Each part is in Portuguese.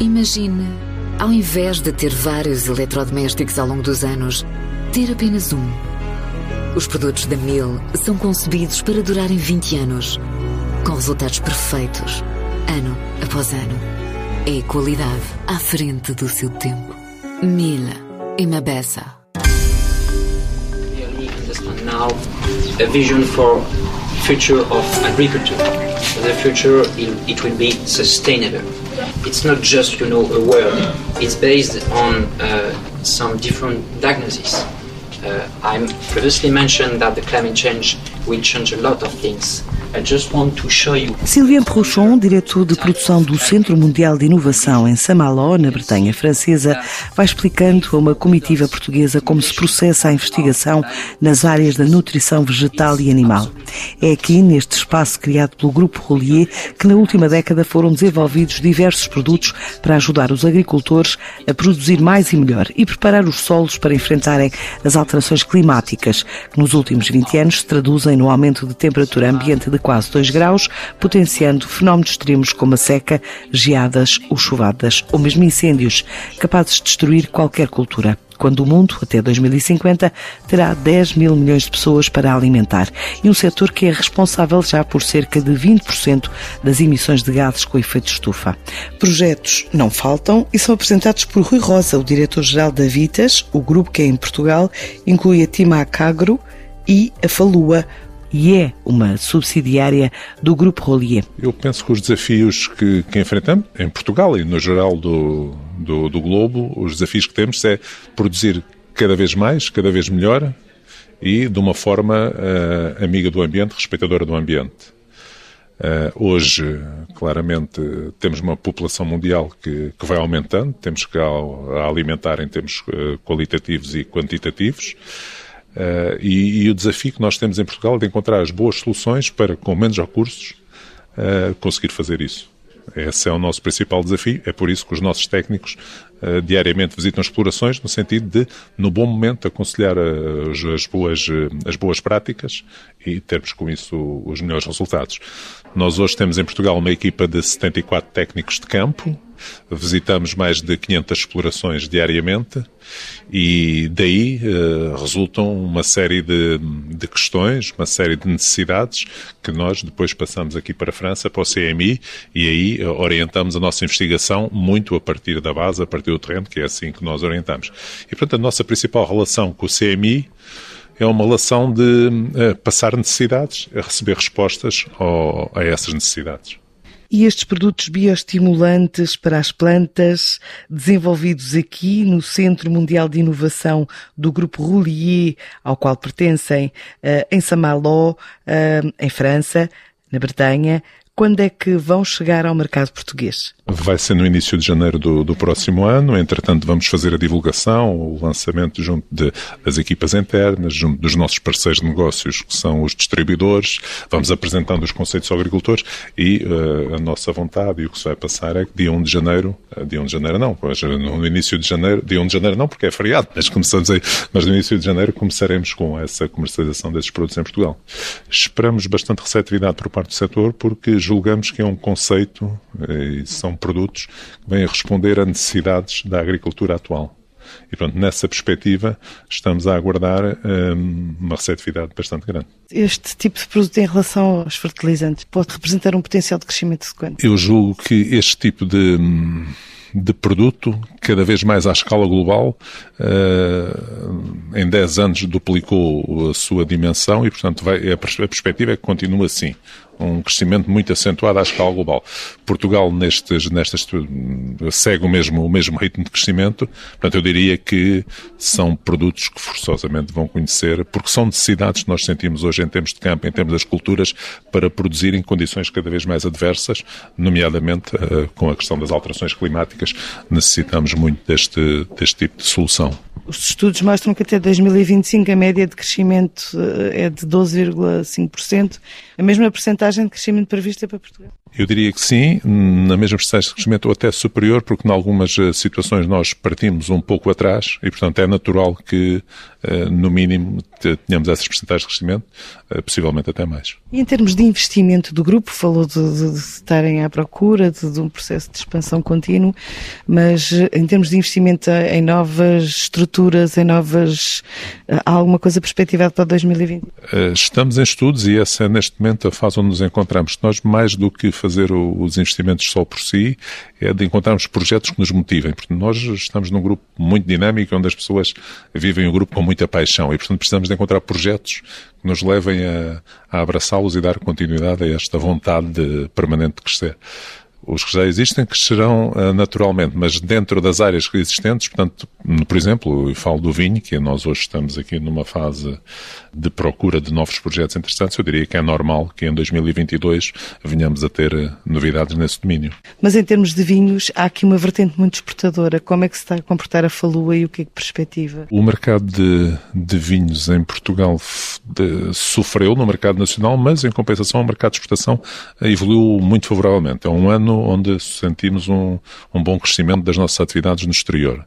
Imagine, ao invés de ter vários eletrodomésticos ao longo dos anos, ter apenas um. Os produtos da Mil são concebidos para durarem 20 anos, com resultados perfeitos, ano após ano. É qualidade à frente do seu tempo. Mil e Mabessa. now a vision for future of agriculture. The future it will be sustainable. It's not just you know a word. It's based on uh, some different diagnoses. Uh, I previously mentioned that the climate change will change a lot of things. Sylvain Prochon, diretor de produção do Centro Mundial de Inovação em Saint-Malo, na Bretanha Francesa, vai explicando a uma comitiva portuguesa como se processa a investigação nas áreas da nutrição vegetal e animal. É aqui, neste espaço criado pelo Grupo Rolier, que na última década foram desenvolvidos diversos produtos para ajudar os agricultores a produzir mais e melhor e preparar os solos para enfrentarem as alterações climáticas, que nos últimos 20 anos se traduzem no aumento de temperatura ambiente de quase 2 graus, potenciando fenómenos extremos como a seca, geadas ou chuvadas, ou mesmo incêndios, capazes de destruir qualquer cultura quando o mundo, até 2050, terá 10 mil milhões de pessoas para alimentar e um setor que é responsável já por cerca de 20% das emissões de gases com efeito estufa. Projetos não faltam e são apresentados por Rui Rosa, o diretor-geral da Vitas, o grupo que é em Portugal, inclui a Tima Cagro e a Falua, e é uma subsidiária do Grupo Rolier. Eu penso que os desafios que, que enfrentamos, em Portugal e no geral do, do, do, globo, os desafios que temos é produzir cada vez mais, cada vez melhor e de uma forma uh, amiga do ambiente, respeitadora do ambiente. Uh, hoje, claramente, temos uma população mundial que, que vai aumentando, temos que a, a alimentar em termos uh, qualitativos e quantitativos. Uh, e, e, o desafio que nós temos em Portugal é de encontrar as boas soluções para, com menos recursos, uh, conseguir fazer isso. Esse é o nosso principal desafio, é por isso que os nossos técnicos uh, diariamente visitam explorações, no sentido de, no bom momento, aconselhar as, as, boas, as boas práticas e termos com isso os melhores resultados. Nós hoje temos em Portugal uma equipa de 74 técnicos de campo, visitamos mais de 500 explorações diariamente e daí uh, resultam uma série de, de, questões, uma série de necessidades que nós depois passamos aqui para a França, para o CMI e aí uh, orientamos a nossa investigação muito a partir da base, a partir do terreno, que é assim que nós orientamos. E portanto a nossa principal relação com o CMI é uma relação de uh, passar necessidades, a receber respostas ao, a essas necessidades. E estes produtos bioestimulantes para as plantas, desenvolvidos aqui no Centro Mundial de Inovação do Grupo Roulier, ao qual pertencem uh, em Saint-Malo, uh, em França, na Bretanha, quando é que vão chegar ao mercado português? Vai ser no início de janeiro do, do próximo ano. Entretanto, vamos fazer a divulgação, o lançamento junto de, das equipas internas, junto dos nossos parceiros de negócios, que são os distribuidores. Vamos apresentando os conceitos aos agricultores e uh, a nossa vontade e o que se vai passar é que dia 1 de janeiro, uh, dia 1 de janeiro não, no início de janeiro, dia 1 de janeiro não, porque é feriado, mas começamos aí, mas no início de janeiro começaremos com essa comercialização desses produtos em Portugal. Esperamos bastante receptividade por parte do setor, porque julgamos que é um conceito e são produtos que vêm a responder a necessidades da agricultura atual. E, pronto, nessa perspectiva, estamos a aguardar um, uma receptividade bastante grande. Este tipo de produto em relação aos fertilizantes pode representar um potencial de crescimento de quanto? Eu julgo que este tipo de de produto, cada vez mais à escala global, uh, em 10 anos duplicou a sua dimensão e, portanto, vai, a perspectiva é que continue assim um crescimento muito acentuado à escala global. Portugal nestes, nestas segue o mesmo, o mesmo ritmo de crescimento, portanto eu diria que são produtos que forçosamente vão conhecer, porque são necessidades que nós sentimos hoje em termos de campo, em termos das culturas, para produzir em condições cada vez mais adversas, nomeadamente uh, com a questão das alterações climáticas, necessitamos muito deste, deste tipo de solução. Os estudos mostram que até 2025 a média de crescimento eh, é de 12,5%, a mesma percentagem de crescimento prevista para Portugal. Eu diria que sim, na mesma percentagem de crescimento ou até superior, porque em algumas eh, situações nós partimos um pouco atrás e, portanto, é natural que, no mínimo, tenhamos essas percentagens de crescimento, eh, possivelmente até mais. E em termos de investimento do grupo, falou de, de, de estarem à procura de, de, um processo de expansão contínuo, mas em termos de investimento em novas estruturas, em novas. Há alguma coisa perspectivada para 2020? Estamos em estudos e essa é neste momento a fase onde nos encontramos. Nós, mais do que fazer os investimentos só por si, é de encontrarmos projetos que nos motivem. Porque nós estamos num grupo muito dinâmico, onde as pessoas vivem o grupo com muita paixão e, portanto, precisamos de encontrar projetos que nos levem a, a abraçá-los e dar continuidade a esta vontade de, permanente de crescer. Os que já existem crescerão uh, naturalmente, mas dentro das áreas existentes, portanto, por exemplo, eu falo do vinho, que nós hoje estamos aqui numa fase de procura de novos projetos interessantes, eu diria que é normal que em 2022 venhamos a ter uh, novidades nesse domínio. Mas em termos de vinhos, há aqui uma vertente muito exportadora. Como é que se está a comportar a Falua e o que é que perspectiva? O mercado de, de vinhos em Portugal de, sofreu no mercado nacional, mas em compensação o mercado de exportação evoluiu muito favoravelmente. É um ano onde sentimos um, um bom crescimento das nossas atividades no exterior.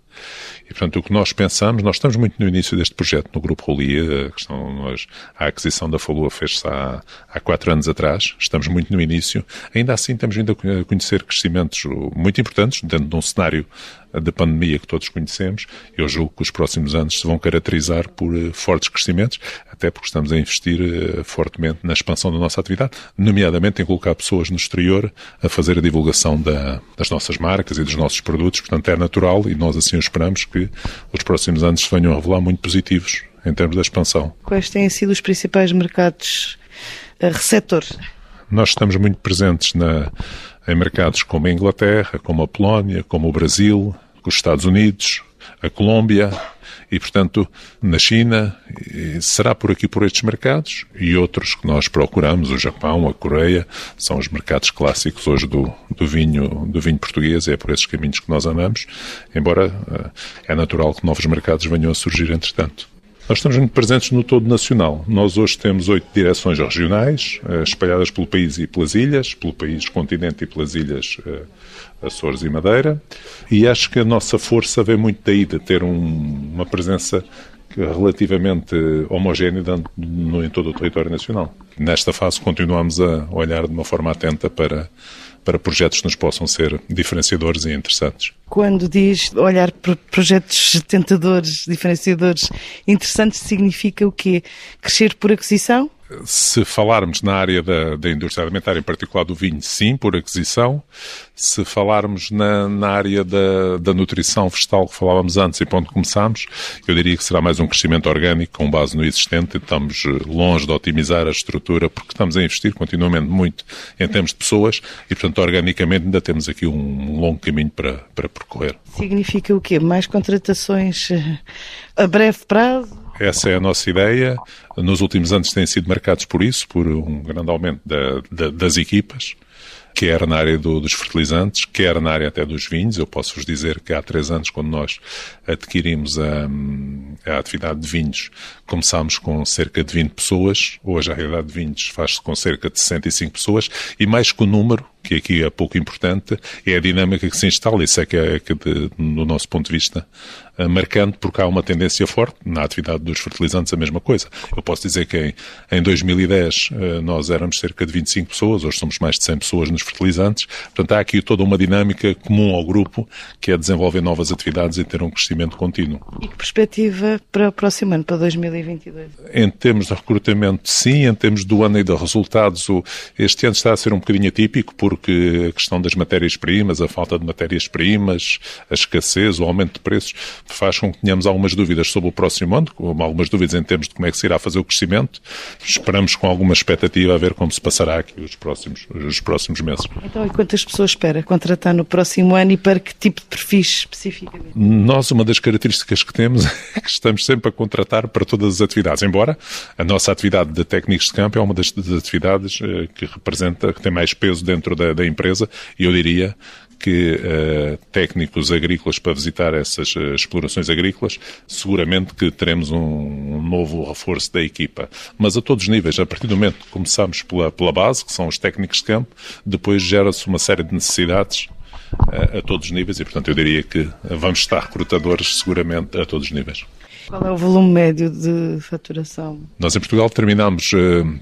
E, portanto, o que nós pensamos, nós estamos muito no início deste projeto, no Grupo Rolia, a, questão, nós, a aquisição da Falua fez-se há, há quatro anos atrás, estamos muito no início, ainda assim temos vindo a conhecer crescimentos muito importantes dentro de um cenário da pandemia que todos conhecemos. Eu julgo que os próximos anos se vão caracterizar por eh, fortes crescimentos, até porque estamos a investir eh, fortemente na expansão da nossa atividade, nomeadamente em colocar pessoas no exterior a fazer a divulgação da, das nossas marcas e dos nossos produtos. Portanto, é natural e nós assim esperamos que os próximos anos se venham a revelar muito positivos em termos da expansão. Quais têm sido os principais mercados uh, receptores? Nós estamos muito presentes na, em mercados como a Inglaterra, como a Polónia, como o Brasil, os Estados Unidos, a Colômbia e, portanto, na China, será por aqui por estes mercados e outros que nós procuramos, o Japão, a Coreia, são os mercados clássicos hoje do, do vinho do vinho português, é por esses caminhos que nós andamos, embora eh, é natural que novos mercados venham a surgir entretanto. Nós estamos muito presentes no todo nacional. Nós hoje temos oito direções regionais, eh, espalhadas pelo país e pelas ilhas, pelo país continente e pelas ilhas eh, Açores e Madeira, e acho que a nossa força vem muito daí, de ter um, uma presença relativamente homogénea em todo o território nacional. Nesta fase continuamos a olhar de uma forma atenta para para projetos que nos possam ser diferenciadores e interessantes. Quando diz olhar para projetos tentadores, diferenciadores, interessantes, significa o quê? Crescer por aquisição? Se falarmos na área da, da indústria alimentar, em particular do vinho, sim, por aquisição. Se falarmos na, na área da, da nutrição vegetal que falávamos antes e ponto começámos, eu diria que será mais um crescimento orgânico com base no existente. Estamos eh, longe de otimizar a estrutura porque estamos a investir continuamente muito em termos de pessoas e, portanto, organicamente ainda temos aqui um longo caminho para, para percorrer. Significa o quê? Mais contratações eh, a breve prazo? Essa é a nossa ideia. Nos últimos anos têm sido marcados por isso, por um grande aumento da, da, das equipas, quer na área do, dos fertilizantes, quer na área até dos vinhos. Eu posso vos dizer que há três anos, quando nós adquirimos a, a atividade de vinhos, começámos com cerca de 20 pessoas. Hoje a realidade de vinhos faz-se com cerca de 65 pessoas e mais que o número, que aqui é pouco importante, é a dinâmica que se instala. Isso é que é, que de, no nosso ponto de vista, marcante, porque há uma tendência forte na atividade dos fertilizantes, a mesma coisa. Eu posso dizer que em, em 2010 eh, nós éramos cerca de 25 pessoas, hoje somos mais de 100 pessoas nos fertilizantes. Portanto, há aqui toda uma dinâmica comum ao grupo, que é desenvolver novas atividades e ter um crescimento contínuo. E que perspectiva para o próximo ano, para 2022? Em termos de recrutamento, sim. Em termos do ano e de resultados, este ano está a ser um bocadinho atípico, por porque a questão das matérias-primas, a falta de matérias-primas, a escassez, o aumento de preços, faz com que tenhamos algumas dúvidas sobre o próximo ano, algumas dúvidas em termos de como é que se irá fazer o crescimento. Esperamos com alguma expectativa a ver como se passará aqui os próximos, os próximos meses. Então, e quantas pessoas espera contratar no próximo ano e para que tipo de perfis especificamente? Nós, uma das características que temos é que estamos sempre a contratar para todas as atividades, embora a nossa atividade de técnicos de campo é uma das, das atividades eh, que representa, que tem mais peso dentro da da, da empresa e eu diria que uh, técnicos agrícolas para visitar essas uh, explorações agrícolas, seguramente que teremos um, um, novo reforço da equipa. Mas a todos os níveis, a partir do momento que começamos pela, pela base, que são os técnicos de campo, depois gera-se uma série de necessidades uh, a todos os níveis e, portanto, eu diria que vamos estar recrutadores seguramente a todos os níveis. Qual é o volume médio de faturação? Nós em Portugal terminamos,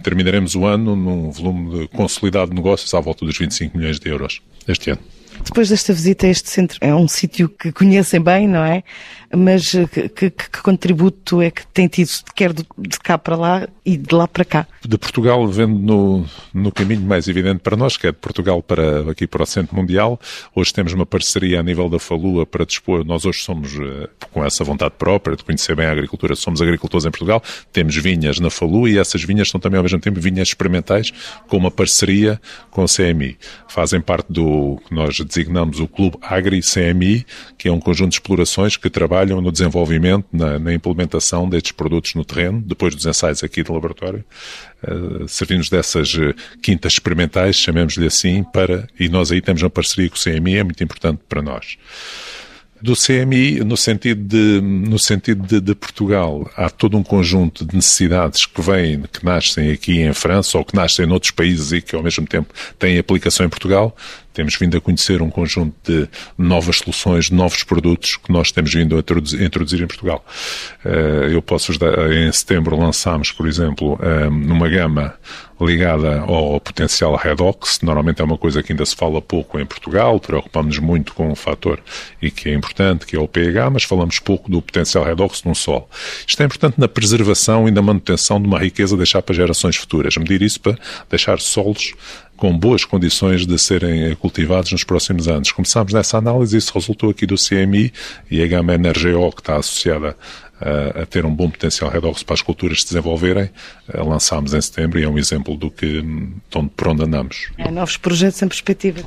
terminaremos o ano num volume de consolidado de negócios à volta dos 25 milhões de euros este ano. Depois desta visita a este centro, é um sítio que conhecem bem, não é? Mas eh, que, que, que contributo é que tem tido, quer de, cá para lá e de lá para cá? De Portugal, vendo no, no caminho mais evidente para nós, que é de Portugal para aqui para o Centro Mundial. Hoje temos uma parceria a nível da Falua para dispor. Nós hoje somos, eh, com essa vontade própria de conhecer bem a agricultura, somos agricultores em Portugal, temos vinhas na Falua e essas vinhas são também ao mesmo tempo vinhas experimentais com uma parceria com o CMI. Fazem parte do que nós designamos o Clube Agri-CMI, que é um conjunto de explorações que trabalham no desenvolvimento, na, na implementação destes produtos no terreno, depois dos ensaios aqui do laboratório, uh, servindo-nos dessas uh, quintas experimentais, chamemos-lhe assim, para, e nós aí temos uma parceria com o CMI, é muito importante para nós. Do CMI no sentido de no sentido de, de, Portugal há todo um conjunto de necessidades que vêm que nascem aqui em França ou que nascem em outros países e que ao mesmo tempo têm aplicação em Portugal temos vindo a conhecer um conjunto de novas soluções, novos produtos que nós temos vindo a introduzir em Portugal. Eh, eu posso dar, em setembro lançámos, por exemplo, eh, numa gama ligada ao potencial redox, normalmente é uma coisa que ainda se fala pouco em Portugal, preocupamos-nos muito com um fator e que é importante, que é o pH, mas falamos pouco do potencial redox no solo. Isto é importante na preservação e na manutenção de uma riqueza deixar para gerações futuras, medir isso para deixar solos com boas condições de serem cultivados nos próximos anos. Começámos nessa análise, isso resultou aqui do CMI e a gama NRGO, que está associada a, a ter um bom potencial redox para as culturas se desenvolverem, lançámos em setembro e é um exemplo do que, por onde andamos. É, novos projetos em perspectiva.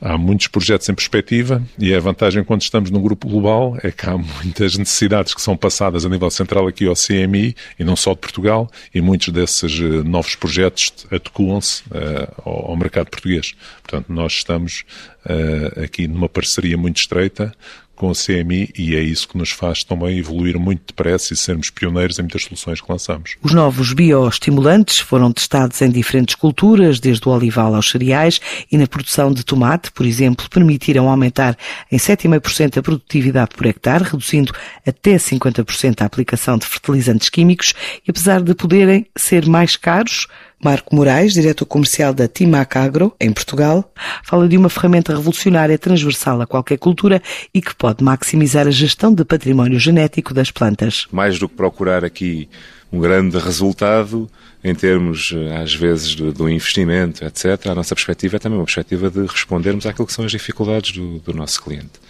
Há muitos projetos em perspectiva e a vantagem quando estamos num grupo global é que há muitas necessidades que são passadas a nível central aqui ao CMI e não só de Portugal e muitos desses eh, novos projetos adequam-se uh, ao, mercado português. Portanto, nós estamos uh, aqui numa parceria muito estreita com o CMI e é isso que nos faz também evoluir muito depressa e sermos pioneiros em muitas soluções que lançamos. Os novos bioestimulantes foram testados em diferentes culturas, desde o olival aos cereais e na produção de tomate, por exemplo, permitiram aumentar em 7,5% a produtividade por hectare, reduzindo até 50% a aplicação de fertilizantes químicos e apesar de poderem ser mais caros, Marco Moraes, diretor comercial da Timac Agro, em Portugal, fala de uma ferramenta revolucionária transversal a qualquer cultura e que pode maximizar a gestão de património genético das plantas. Mais do que procurar aqui um grande resultado em termos, às vezes, do, do, investimento, etc., a nossa perspectiva é também uma perspectiva de respondermos àquilo que são as dificuldades do, do nosso cliente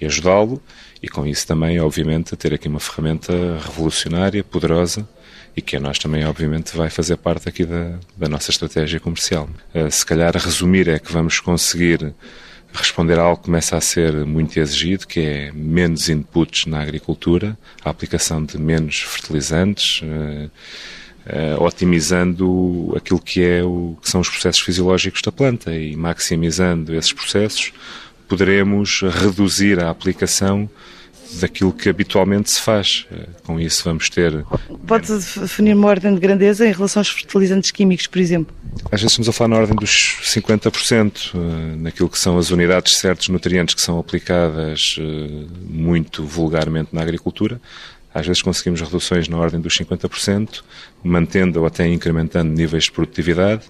e ajudá-lo, e com isso também, obviamente, ter aqui uma ferramenta revolucionária, poderosa, e que a nós também, obviamente, vai fazer parte aqui da, da nossa estratégia comercial. Uh, se calhar, resumir é que vamos conseguir responder a algo que começa a ser muito exigido, que é menos inputs na agricultura, a aplicação de menos fertilizantes, uh, uh, otimizando aquilo que, é o, que são os processos fisiológicos da planta e maximizando esses processos, poderemos reduzir a aplicação daquilo que habitualmente se faz. Eh, com isso vamos ter... Pode definir uma ordem de grandeza em relação aos fertilizantes químicos, por exemplo? Às vezes estamos a falar na ordem dos 50%, eh, naquilo que são as unidades de certos nutrientes que são aplicadas eh, muito vulgarmente na agricultura. Às vezes conseguimos reduções na ordem dos 50%, mantendo ou até incrementando níveis de produtividade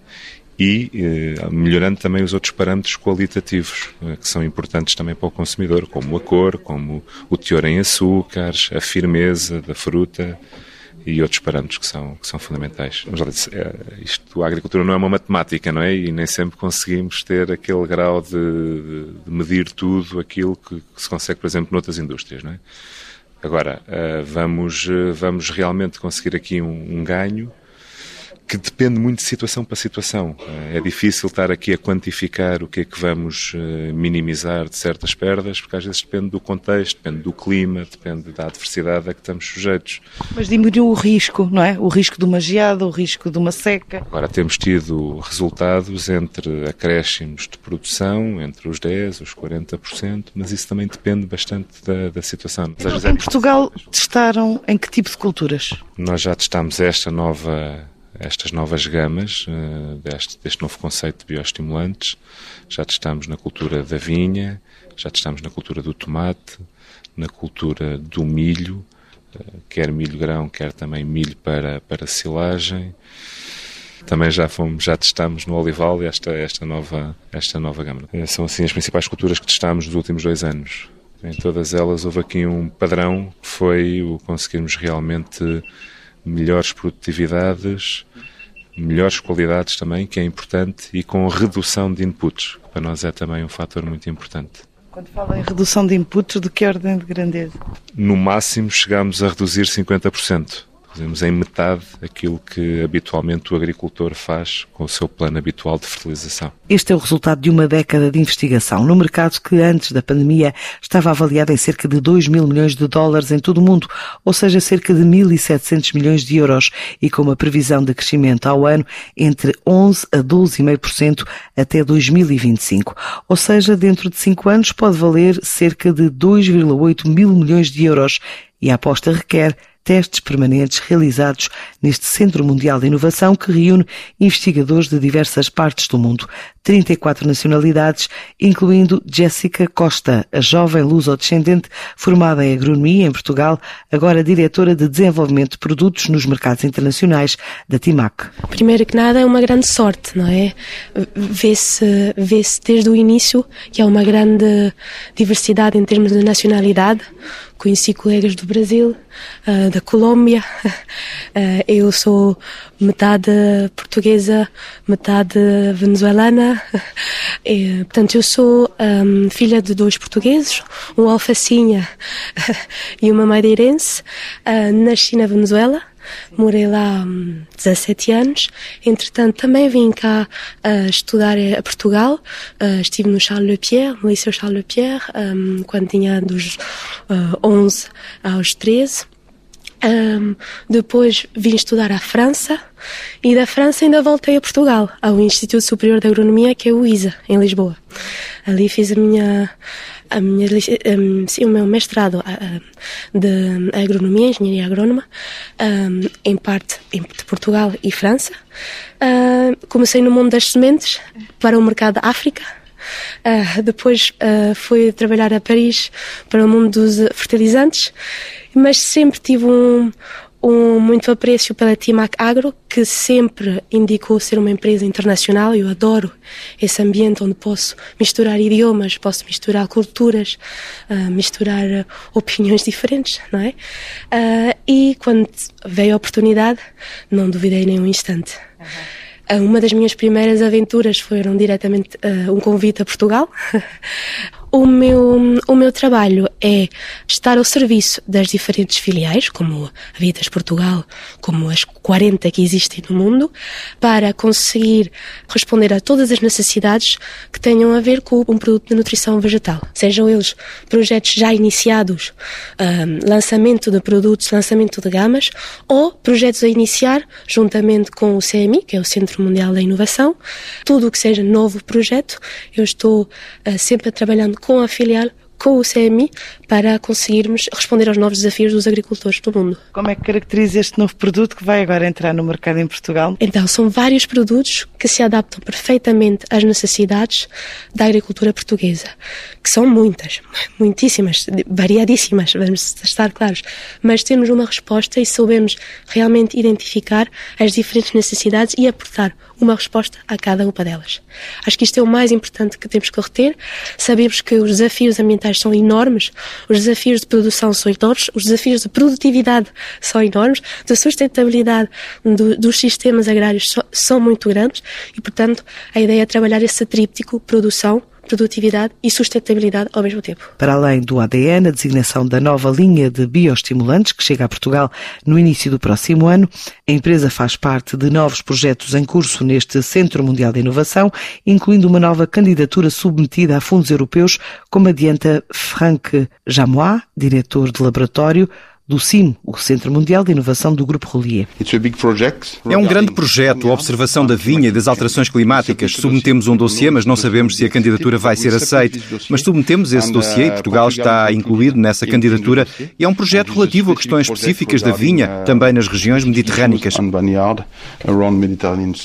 e eh, melhorando também os outros parâmetros qualitativos eh, que são importantes também para o consumidor, como a cor, como o teor em açúcares, a firmeza da fruta e outros parâmetros que são, que são fundamentais. Mas, olha, é, isto, a agricultura não é uma matemática, não é? E nem sempre conseguimos ter aquele grau de, de medir tudo aquilo que, que, se consegue, por exemplo, noutras indústrias, não é? Agora, uh, vamos, uh, vamos realmente conseguir aqui um, um ganho que depende muito de situação para situação. É difícil estar aqui a quantificar o que é que vamos eh, minimizar de certas perdas, porque às vezes depende do contexto, depende do clima, depende da adversidade a que estamos sujeitos. Mas diminuiu o risco, não é? O risco de uma geada, o risco de uma seca. Agora temos tido resultados entre acréscimos de produção, entre os 10% os 40%, mas isso também depende bastante da, da situação. Então, em Portugal testaram em que tipo de culturas? Nós já testámos esta nova estas novas gamas uh, deste, deste, novo conceito de bioestimulantes. Já testamos na cultura da vinha, já testamos na cultura do tomate, na cultura do milho, uh, quer milho grão, quer também milho para, para silagem. Também já fomos, já testamos no olival esta, esta, nova, esta nova gama. Uh, são assim as principais culturas que testamos nos últimos dois anos. Em todas elas houve aqui um padrão que foi o conseguirmos realmente melhores produtividades, melhores qualidades também, que é importante, e com redução de inputs, que para nós é também um fator muito importante. Quando fala em redução de inputs, de que ordem de grandeza? No máximo chegamos a reduzir 50%. Fazemos em metade aquilo que habitualmente o agricultor faz com o seu plano habitual de fertilização. Este é o resultado de uma década de investigação no mercado que antes da pandemia estava avaliado em cerca de 2 mil milhões de dólares em todo o mundo, ou seja, cerca de 1.700 milhões de euros e com uma previsão de crescimento ao ano entre 11 a 12,5% até 2025. Ou seja, dentro de cinco anos pode valer cerca de 2,8 mil milhões de euros e a aposta requer testes permanentes realizados neste Centro Mundial de Inovação que reúne investigadores de diversas partes do mundo, 34 nacionalidades, incluindo Jéssica Costa, a jovem luso-descendente formada em agronomia em Portugal, agora diretora de desenvolvimento de produtos nos mercados internacionais da TIMAC. Primeiro que nada é uma grande sorte, não é? Vê-se vê desde o início que há uma grande diversidade em termos de nacionalidade. Conheci colegas do Brasil, uh, da Colômbia. Uh, eu sou metade portuguesa, metade venezuelana. E, portanto, eu sou um, filha de dois portugueses, um alfacinha e uma madeirense. Nasci na Venezuela. Morei lá hum, 17 anos. Entretanto, também vim cá uh, estudar a Portugal. Uh, estive no Charles Le Pierre, no Liceu Charles Le Pierre, um, quando tinha dos uh, 11 aos 13. Um, depois vim estudar à França e da França ainda voltei a Portugal, ao Instituto Superior de Agronomia, que é o ISA, em Lisboa. Ali fiz a minha, a minha, um, sim, o meu mestrado de Agronomia, Engenharia Agrónoma, um, em parte de Portugal e França. Uh, comecei no mundo das sementes para o mercado da África, Uh, depois uh, fui trabalhar a Paris para o mundo dos fertilizantes mas sempre tive um, um muito apreço pela Timac Agro, que sempre indicou ser uma empresa internacional. Eu adoro esse ambiente onde posso misturar idiomas, posso misturar culturas, uh, misturar uh, opiniões diferentes, não é? Uh, e quando veio a oportunidade, não duvidei nem um instante. Uhum. Uma das minhas primeiras aventuras foram diretamente um convite a Portugal. O meu, o meu trabalho é estar ao serviço das diferentes filiais, como a Vitas Portugal, como as 40 que existem no mundo, para conseguir responder a todas as necessidades que tenham a ver com um produto de nutrição vegetal. Sejam eles projetos já iniciados, um, lançamento de produtos, lançamento de gamas, ou projetos a iniciar juntamente com o CMI, que é o Centro Mundial da Inovação. Tudo o que seja novo projeto, eu estou uh, sempre trabalhando com a filial com o CMI para conseguirmos responder aos novos desafios dos agricultores do mundo. Como é que caracteriza este novo produto que vai agora entrar no mercado em Portugal? Então, são vários produtos que se adaptam perfeitamente às necessidades da agricultura portuguesa, que são muitas, muitíssimas, variadíssimas, vamos estar claros, mas temos uma resposta e soubemos realmente identificar as diferentes necessidades e aportar uma resposta a cada uma delas. Acho que isto é o mais importante que temos que reter. Sabemos que os desafios ambientais são enormes, os desafios de produção são enormes, os desafios de produtividade são enormes, de sustentabilidade do, dos sistemas agrários são muito grandes e, portanto, a ideia é trabalhar esse tríptico produção, produtividade e sustentabilidade ao mesmo tempo. Para além do ADN, a designação da nova linha de bioestimulantes que chega a Portugal no início do próximo ano, a empresa faz parte de novos projetos em curso neste Centro Mundial de Inovação, incluindo uma nova candidatura submetida a fundos europeus, como adianta Frank Jamois, diretor de laboratório do CIM, o Centro Mundial de Inovação do Grupo Rolier. É um grande projeto, a observação da vinha e das alterações climáticas. Submetemos um dossiê, mas não sabemos se a candidatura vai ser aceita. Mas submetemos esse dossiê e Portugal está incluído nessa candidatura e é um projeto relativo a questões específicas da vinha, também nas regiões mediterrânicas.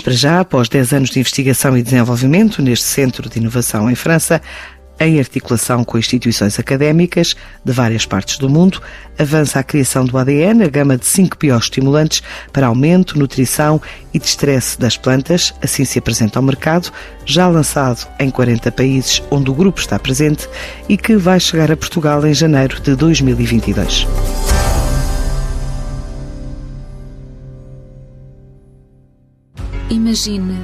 Para já, após 10 anos de investigação e desenvolvimento neste Centro de Inovação em França, em articulação com instituições académicas de várias partes do mundo, avança a criação do ADN, a gama de cinco bioestimulantes para aumento, nutrição e destresse das plantas, assim se apresenta ao mercado, já lançado em 40 países onde o grupo está presente e que vai chegar a Portugal em janeiro de 2022. Imagine,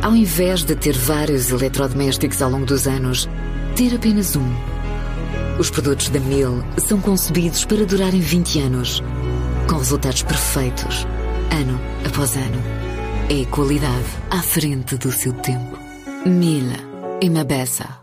ao invés de ter vários eletrodomésticos ao longo dos anos, ter apenas um. Os produtos da Mil são concebidos para durarem 20 anos, com resultados perfeitos, ano após ano. É qualidade à frente do seu tempo. Mil e Mabessa.